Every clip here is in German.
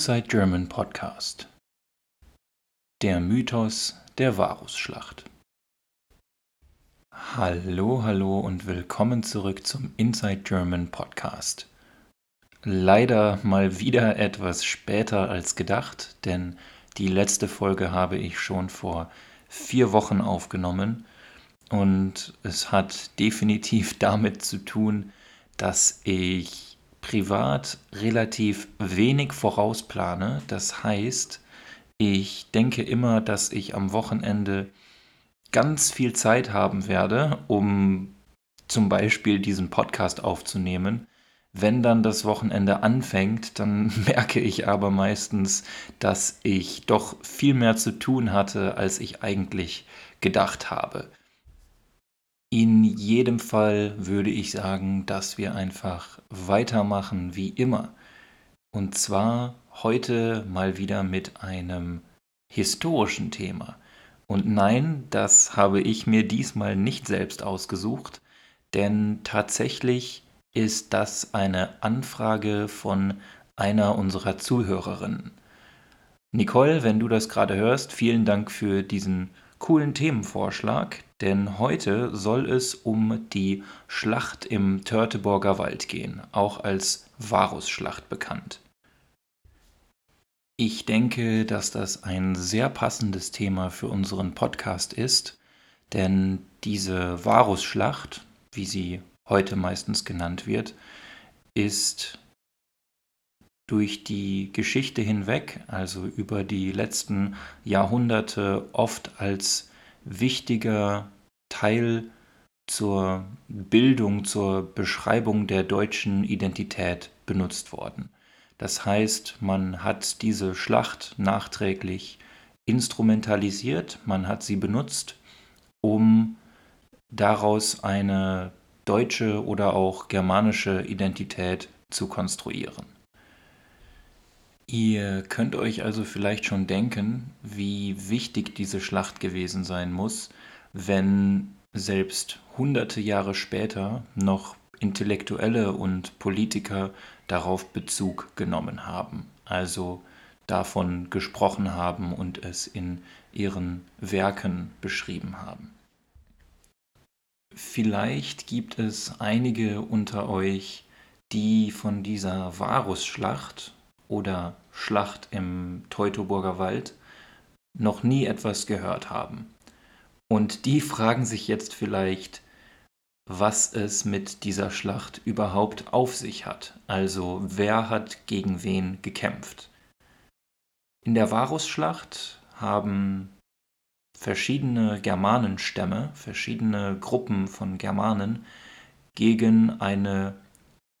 Inside German Podcast. Der Mythos der Varusschlacht. Hallo, hallo und willkommen zurück zum Inside German Podcast. Leider mal wieder etwas später als gedacht, denn die letzte Folge habe ich schon vor vier Wochen aufgenommen und es hat definitiv damit zu tun, dass ich privat relativ wenig vorausplane. Das heißt, ich denke immer, dass ich am Wochenende ganz viel Zeit haben werde, um zum Beispiel diesen Podcast aufzunehmen. Wenn dann das Wochenende anfängt, dann merke ich aber meistens, dass ich doch viel mehr zu tun hatte, als ich eigentlich gedacht habe. In jedem Fall würde ich sagen, dass wir einfach weitermachen wie immer. Und zwar heute mal wieder mit einem historischen Thema. Und nein, das habe ich mir diesmal nicht selbst ausgesucht, denn tatsächlich ist das eine Anfrage von einer unserer Zuhörerinnen. Nicole, wenn du das gerade hörst, vielen Dank für diesen coolen Themenvorschlag, denn heute soll es um die Schlacht im Törteborger Wald gehen, auch als Varusschlacht bekannt. Ich denke, dass das ein sehr passendes Thema für unseren Podcast ist, denn diese Varusschlacht, wie sie heute meistens genannt wird, ist durch die Geschichte hinweg, also über die letzten Jahrhunderte, oft als wichtiger Teil zur Bildung, zur Beschreibung der deutschen Identität benutzt worden. Das heißt, man hat diese Schlacht nachträglich instrumentalisiert, man hat sie benutzt, um daraus eine deutsche oder auch germanische Identität zu konstruieren. Ihr könnt euch also vielleicht schon denken, wie wichtig diese Schlacht gewesen sein muss, wenn selbst hunderte Jahre später noch Intellektuelle und Politiker darauf Bezug genommen haben, also davon gesprochen haben und es in ihren Werken beschrieben haben. Vielleicht gibt es einige unter euch, die von dieser Varusschlacht oder Schlacht im Teutoburger Wald noch nie etwas gehört haben. Und die fragen sich jetzt vielleicht, was es mit dieser Schlacht überhaupt auf sich hat. Also wer hat gegen wen gekämpft. In der Varusschlacht haben verschiedene Germanenstämme, verschiedene Gruppen von Germanen gegen eine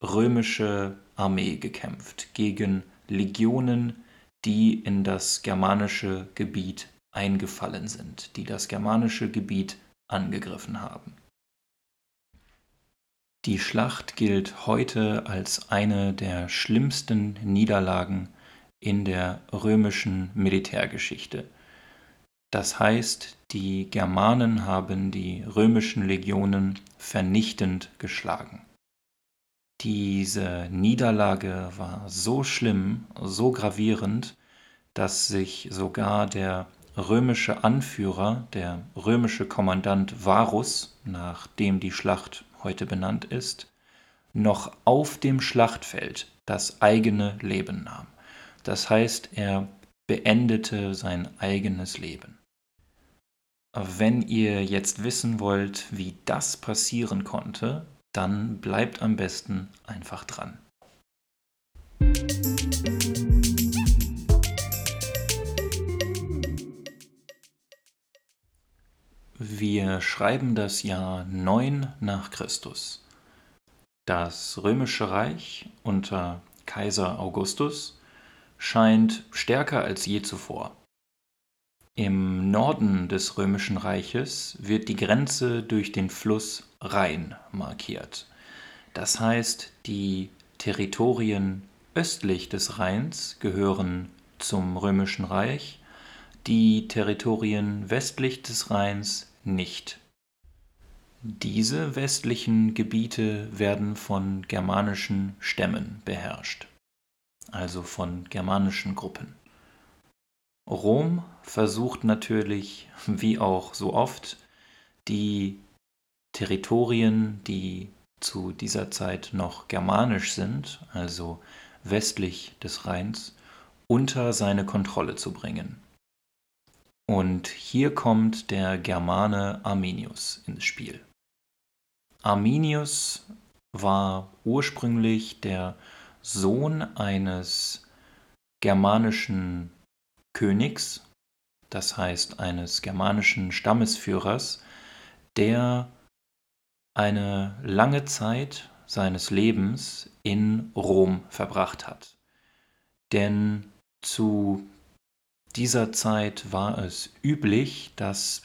römische Armee gekämpft, gegen Legionen, die in das germanische Gebiet eingefallen sind, die das germanische Gebiet angegriffen haben. Die Schlacht gilt heute als eine der schlimmsten Niederlagen in der römischen Militärgeschichte. Das heißt, die Germanen haben die römischen Legionen vernichtend geschlagen. Diese Niederlage war so schlimm, so gravierend, dass sich sogar der römische Anführer, der römische Kommandant Varus, nach dem die Schlacht heute benannt ist, noch auf dem Schlachtfeld das eigene Leben nahm. Das heißt, er beendete sein eigenes Leben. Wenn ihr jetzt wissen wollt, wie das passieren konnte, dann bleibt am besten einfach dran. Wir schreiben das Jahr 9 nach Christus. Das römische Reich unter Kaiser Augustus scheint stärker als je zuvor. Im Norden des römischen Reiches wird die Grenze durch den Fluss Rhein markiert. Das heißt, die Territorien östlich des Rheins gehören zum römischen Reich, die Territorien westlich des Rheins nicht. Diese westlichen Gebiete werden von germanischen Stämmen beherrscht. also von germanischen Gruppen. Rom versucht natürlich, wie auch so oft, die Territorien, die zu dieser Zeit noch germanisch sind, also westlich des Rheins, unter seine Kontrolle zu bringen. Und hier kommt der Germane Arminius ins Spiel. Arminius war ursprünglich der Sohn eines germanischen Königs, das heißt eines germanischen Stammesführers, der eine lange Zeit seines Lebens in Rom verbracht hat. Denn zu dieser Zeit war es üblich, dass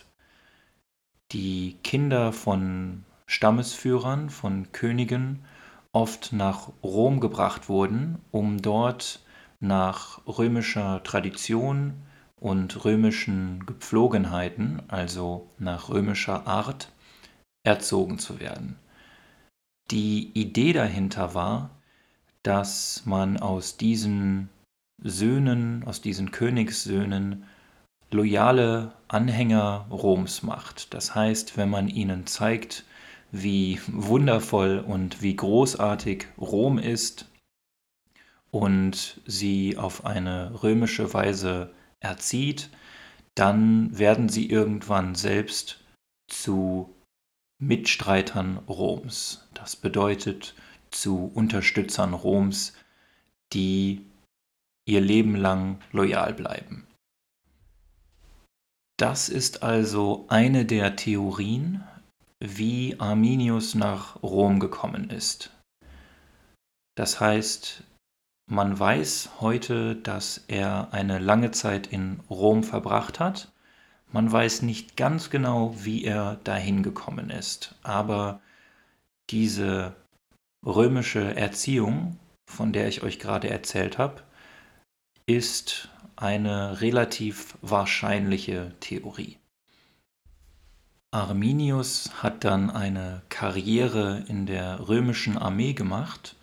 die Kinder von Stammesführern, von Königen oft nach Rom gebracht wurden, um dort nach römischer Tradition und römischen Gepflogenheiten, also nach römischer Art, erzogen zu werden. Die Idee dahinter war, dass man aus diesen Söhnen, aus diesen Königssöhnen loyale Anhänger Roms macht. Das heißt, wenn man ihnen zeigt, wie wundervoll und wie großartig Rom ist und sie auf eine römische Weise erzieht, dann werden sie irgendwann selbst zu Mitstreitern Roms. Das bedeutet zu Unterstützern Roms, die ihr Leben lang loyal bleiben. Das ist also eine der Theorien, wie Arminius nach Rom gekommen ist. Das heißt, man weiß heute, dass er eine lange Zeit in Rom verbracht hat. Man weiß nicht ganz genau, wie er dahin gekommen ist, aber diese römische Erziehung, von der ich euch gerade erzählt habe, ist eine relativ wahrscheinliche Theorie. Arminius hat dann eine Karriere in der römischen Armee gemacht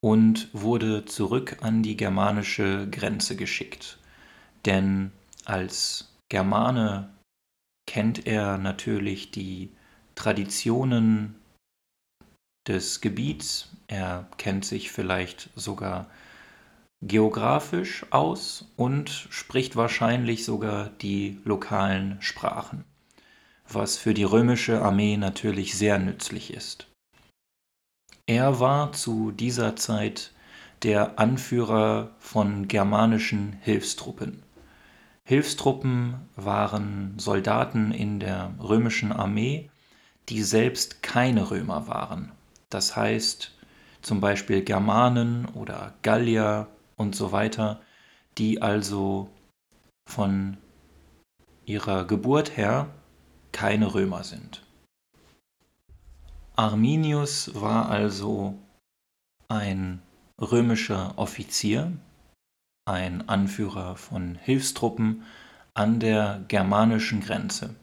und wurde zurück an die germanische Grenze geschickt. Denn als Germane kennt er natürlich die Traditionen des Gebiets, er kennt sich vielleicht sogar geografisch aus und spricht wahrscheinlich sogar die lokalen Sprachen, was für die römische Armee natürlich sehr nützlich ist. Er war zu dieser Zeit der Anführer von germanischen Hilfstruppen. Hilfstruppen waren Soldaten in der römischen Armee, die selbst keine Römer waren. Das heißt zum Beispiel Germanen oder Gallier und so weiter, die also von ihrer Geburt her keine Römer sind. Arminius war also ein römischer Offizier, ein Anführer von Hilfstruppen an der germanischen Grenze.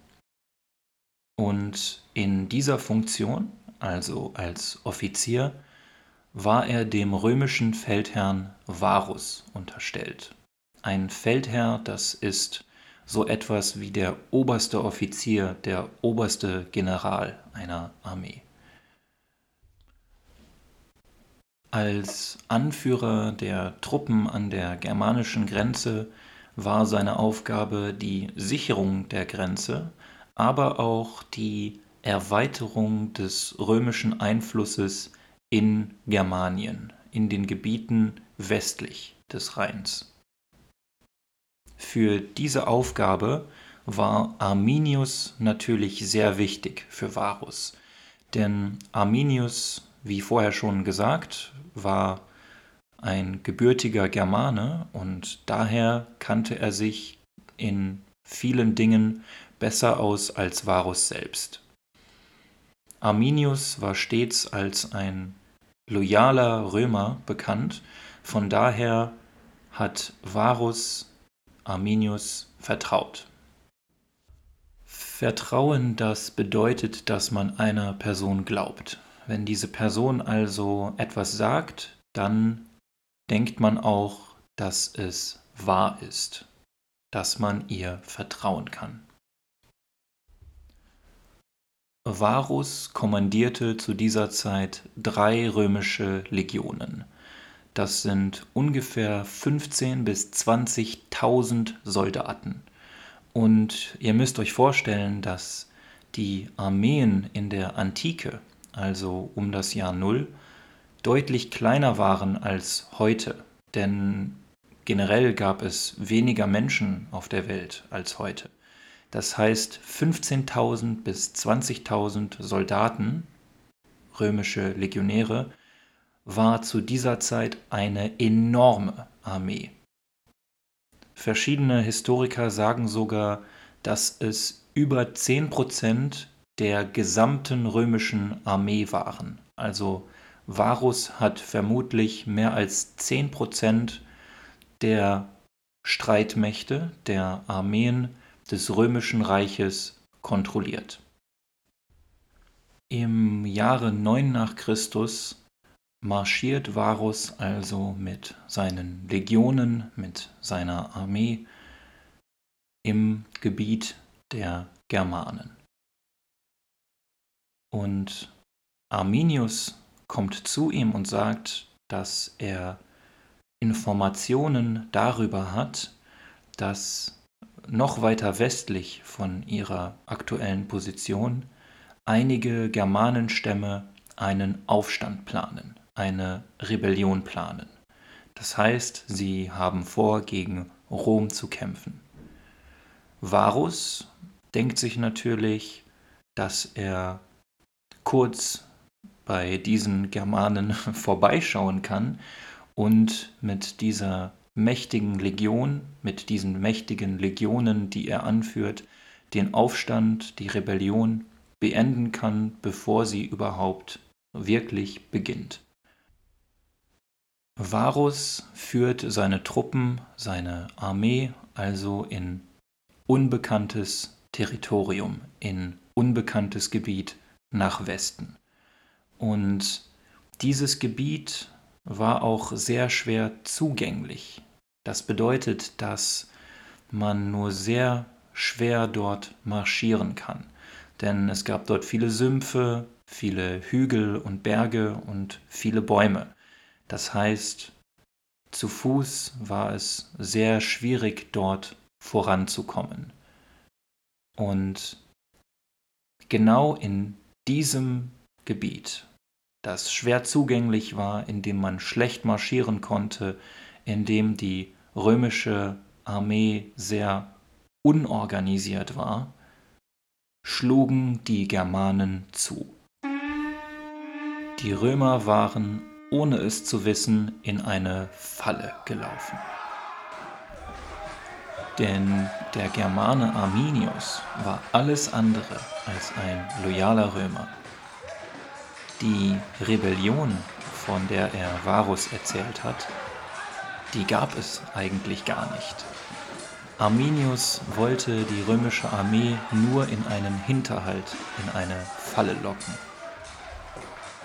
Und in dieser Funktion, also als Offizier, war er dem römischen Feldherrn Varus unterstellt. Ein Feldherr, das ist so etwas wie der oberste Offizier, der oberste General einer Armee. Als Anführer der Truppen an der germanischen Grenze war seine Aufgabe die Sicherung der Grenze, aber auch die Erweiterung des römischen Einflusses in Germanien, in den Gebieten westlich des Rheins. Für diese Aufgabe war Arminius natürlich sehr wichtig für Varus, denn Arminius, wie vorher schon gesagt, war ein gebürtiger Germane und daher kannte er sich in vielen Dingen besser aus als Varus selbst. Arminius war stets als ein loyaler Römer bekannt, von daher hat Varus Arminius vertraut. Vertrauen, das bedeutet, dass man einer Person glaubt. Wenn diese Person also etwas sagt, dann denkt man auch, dass es wahr ist, dass man ihr vertrauen kann. Varus kommandierte zu dieser Zeit drei römische Legionen. Das sind ungefähr 15.000 bis 20.000 Soldaten. Und ihr müsst euch vorstellen, dass die Armeen in der Antike, also um das Jahr Null, deutlich kleiner waren als heute. Denn generell gab es weniger Menschen auf der Welt als heute. Das heißt, 15.000 bis 20.000 Soldaten, römische Legionäre, war zu dieser Zeit eine enorme Armee. Verschiedene Historiker sagen sogar, dass es über 10% der gesamten römischen Armee waren. Also Varus hat vermutlich mehr als 10% der Streitmächte, der Armeen des römischen Reiches kontrolliert. Im Jahre 9 nach Christus marschiert Varus also mit seinen Legionen, mit seiner Armee im Gebiet der Germanen. Und Arminius kommt zu ihm und sagt, dass er Informationen darüber hat, dass noch weiter westlich von ihrer aktuellen Position einige Germanenstämme einen Aufstand planen, eine Rebellion planen. Das heißt, sie haben vor, gegen Rom zu kämpfen. Varus denkt sich natürlich, dass er kurz bei diesen Germanen vorbeischauen kann und mit dieser mächtigen Legion, mit diesen mächtigen Legionen, die er anführt, den Aufstand, die Rebellion beenden kann, bevor sie überhaupt wirklich beginnt. Varus führt seine Truppen, seine Armee also in unbekanntes Territorium, in unbekanntes Gebiet nach Westen. Und dieses Gebiet war auch sehr schwer zugänglich das bedeutet, dass man nur sehr schwer dort marschieren kann. Denn es gab dort viele Sümpfe, viele Hügel und Berge und viele Bäume. Das heißt, zu Fuß war es sehr schwierig dort voranzukommen. Und genau in diesem Gebiet, das schwer zugänglich war, in dem man schlecht marschieren konnte, in dem die römische Armee sehr unorganisiert war, schlugen die Germanen zu. Die Römer waren, ohne es zu wissen, in eine Falle gelaufen. Denn der Germane Arminius war alles andere als ein loyaler Römer. Die Rebellion, von der er Varus erzählt hat, die gab es eigentlich gar nicht. Arminius wollte die römische Armee nur in einen Hinterhalt, in eine Falle locken.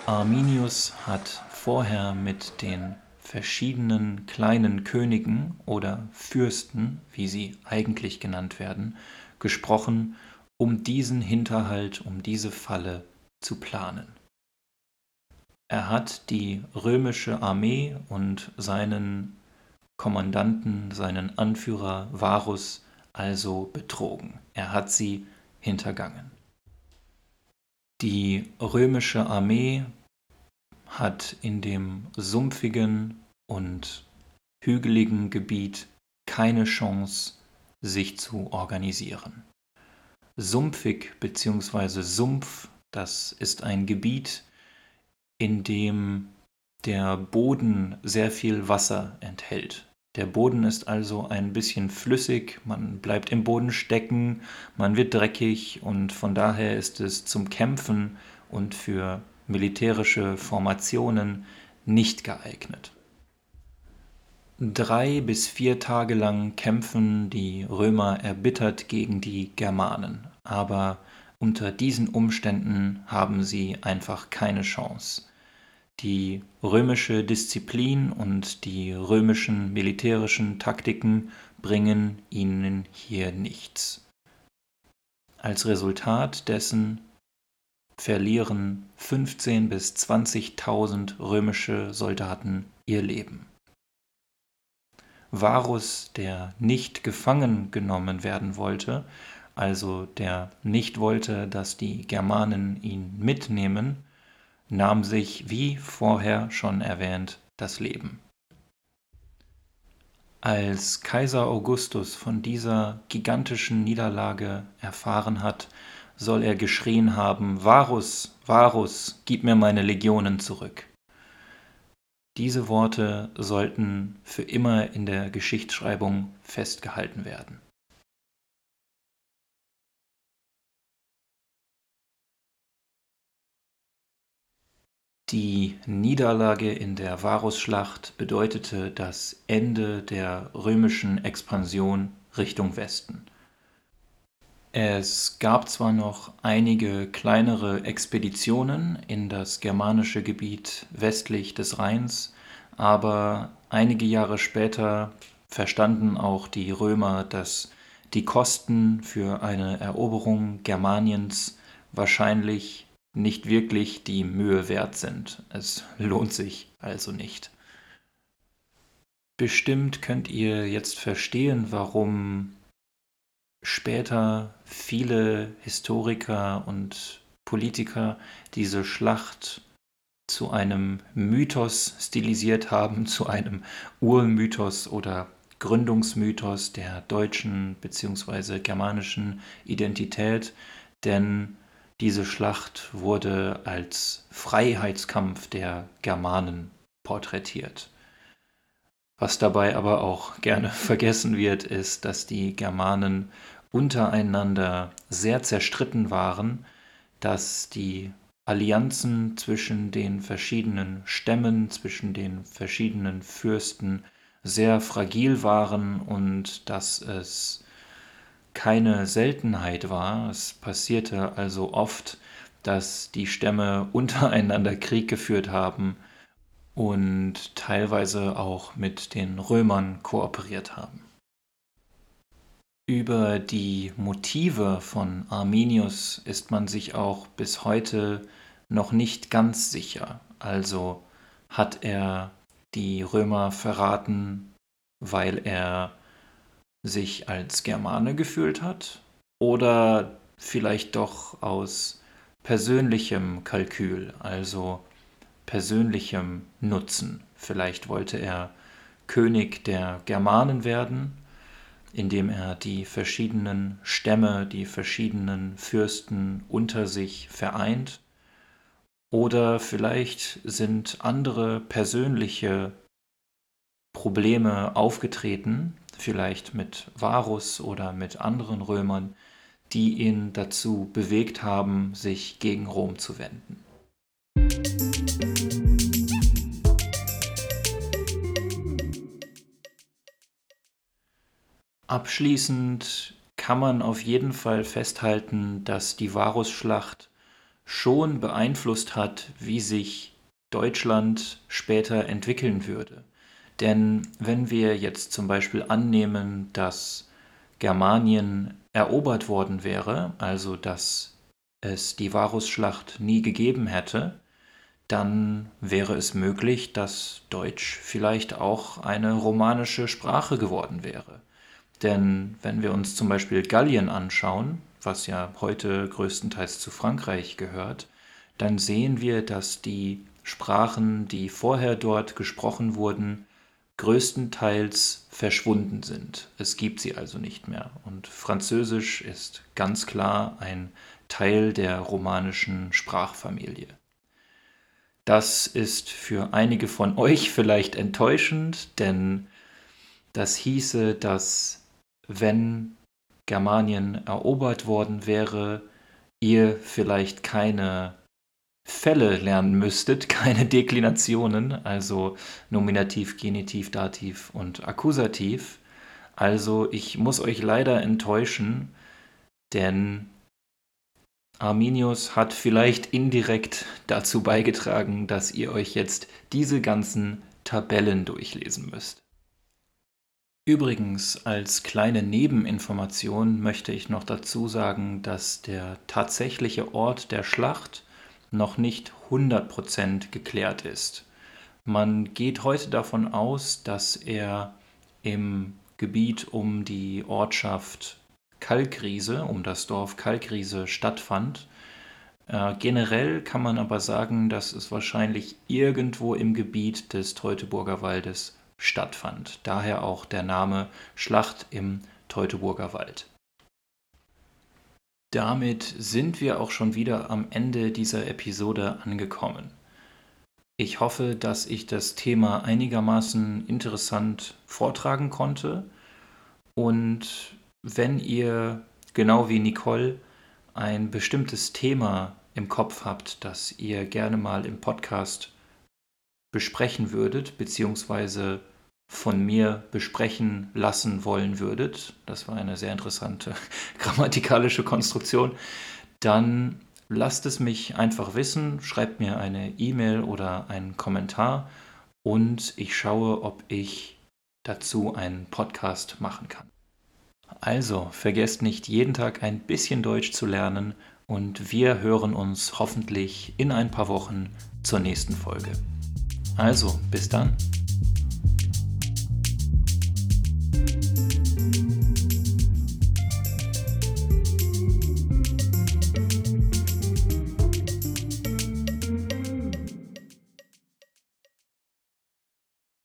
Arminius hat vorher mit den verschiedenen kleinen Königen oder Fürsten, wie sie eigentlich genannt werden, gesprochen, um diesen Hinterhalt, um diese Falle zu planen. Er hat die römische Armee und seinen Kommandanten, seinen Anführer Varus, also betrogen. Er hat sie hintergangen. Die römische Armee hat in dem sumpfigen und hügeligen Gebiet keine Chance, sich zu organisieren. Sumpfig bzw. Sumpf, das ist ein Gebiet, in dem der Boden sehr viel Wasser enthält. Der Boden ist also ein bisschen flüssig, man bleibt im Boden stecken, man wird dreckig und von daher ist es zum Kämpfen und für militärische Formationen nicht geeignet. Drei bis vier Tage lang kämpfen die Römer erbittert gegen die Germanen, aber unter diesen Umständen haben sie einfach keine Chance. Die römische Disziplin und die römischen militärischen Taktiken bringen ihnen hier nichts. Als Resultat dessen verlieren 15.000 bis 20.000 römische Soldaten ihr Leben. Varus, der nicht gefangen genommen werden wollte, also der nicht wollte, dass die Germanen ihn mitnehmen, nahm sich, wie vorher schon erwähnt, das Leben. Als Kaiser Augustus von dieser gigantischen Niederlage erfahren hat, soll er geschrien haben, Varus, Varus, gib mir meine Legionen zurück. Diese Worte sollten für immer in der Geschichtsschreibung festgehalten werden. Die Niederlage in der Varusschlacht bedeutete das Ende der römischen Expansion Richtung Westen. Es gab zwar noch einige kleinere Expeditionen in das germanische Gebiet westlich des Rheins, aber einige Jahre später verstanden auch die Römer, dass die Kosten für eine Eroberung Germaniens wahrscheinlich nicht wirklich die Mühe wert sind. Es lohnt sich also nicht. Bestimmt könnt ihr jetzt verstehen, warum später viele Historiker und Politiker diese Schlacht zu einem Mythos stilisiert haben, zu einem Urmythos oder Gründungsmythos der deutschen bzw. germanischen Identität, denn diese Schlacht wurde als Freiheitskampf der Germanen porträtiert. Was dabei aber auch gerne vergessen wird, ist, dass die Germanen untereinander sehr zerstritten waren, dass die Allianzen zwischen den verschiedenen Stämmen, zwischen den verschiedenen Fürsten sehr fragil waren und dass es keine Seltenheit war. Es passierte also oft, dass die Stämme untereinander Krieg geführt haben und teilweise auch mit den Römern kooperiert haben. Über die Motive von Arminius ist man sich auch bis heute noch nicht ganz sicher. Also hat er die Römer verraten, weil er sich als Germane gefühlt hat oder vielleicht doch aus persönlichem Kalkül, also persönlichem Nutzen. Vielleicht wollte er König der Germanen werden, indem er die verschiedenen Stämme, die verschiedenen Fürsten unter sich vereint. Oder vielleicht sind andere persönliche Probleme aufgetreten, vielleicht mit Varus oder mit anderen Römern, die ihn dazu bewegt haben, sich gegen Rom zu wenden. Abschließend kann man auf jeden Fall festhalten, dass die Varusschlacht schon beeinflusst hat, wie sich Deutschland später entwickeln würde. Denn wenn wir jetzt zum Beispiel annehmen, dass Germanien erobert worden wäre, also dass es die Varusschlacht nie gegeben hätte, dann wäre es möglich, dass Deutsch vielleicht auch eine romanische Sprache geworden wäre. Denn wenn wir uns zum Beispiel Gallien anschauen, was ja heute größtenteils zu Frankreich gehört, dann sehen wir, dass die Sprachen, die vorher dort gesprochen wurden, größtenteils verschwunden sind. Es gibt sie also nicht mehr. Und Französisch ist ganz klar ein Teil der romanischen Sprachfamilie. Das ist für einige von euch vielleicht enttäuschend, denn das hieße, dass wenn Germanien erobert worden wäre, ihr vielleicht keine Fälle lernen müsstet, keine Deklinationen, also Nominativ, Genitiv, Dativ und Akkusativ. Also ich muss euch leider enttäuschen, denn Arminius hat vielleicht indirekt dazu beigetragen, dass ihr euch jetzt diese ganzen Tabellen durchlesen müsst. Übrigens, als kleine Nebeninformation möchte ich noch dazu sagen, dass der tatsächliche Ort der Schlacht noch nicht 100% geklärt ist. Man geht heute davon aus, dass er im Gebiet um die Ortschaft Kalkriese, um das Dorf Kalkriese stattfand. Äh, generell kann man aber sagen, dass es wahrscheinlich irgendwo im Gebiet des Teutoburger Waldes stattfand. Daher auch der Name Schlacht im Teutoburger Wald. Damit sind wir auch schon wieder am Ende dieser Episode angekommen. Ich hoffe, dass ich das Thema einigermaßen interessant vortragen konnte. Und wenn ihr, genau wie Nicole, ein bestimmtes Thema im Kopf habt, das ihr gerne mal im Podcast besprechen würdet, beziehungsweise von mir besprechen lassen wollen würdet, das war eine sehr interessante grammatikalische Konstruktion, dann lasst es mich einfach wissen, schreibt mir eine E-Mail oder einen Kommentar und ich schaue, ob ich dazu einen Podcast machen kann. Also, vergesst nicht, jeden Tag ein bisschen Deutsch zu lernen und wir hören uns hoffentlich in ein paar Wochen zur nächsten Folge. Also, bis dann.